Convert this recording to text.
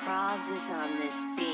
crowds is on this beat.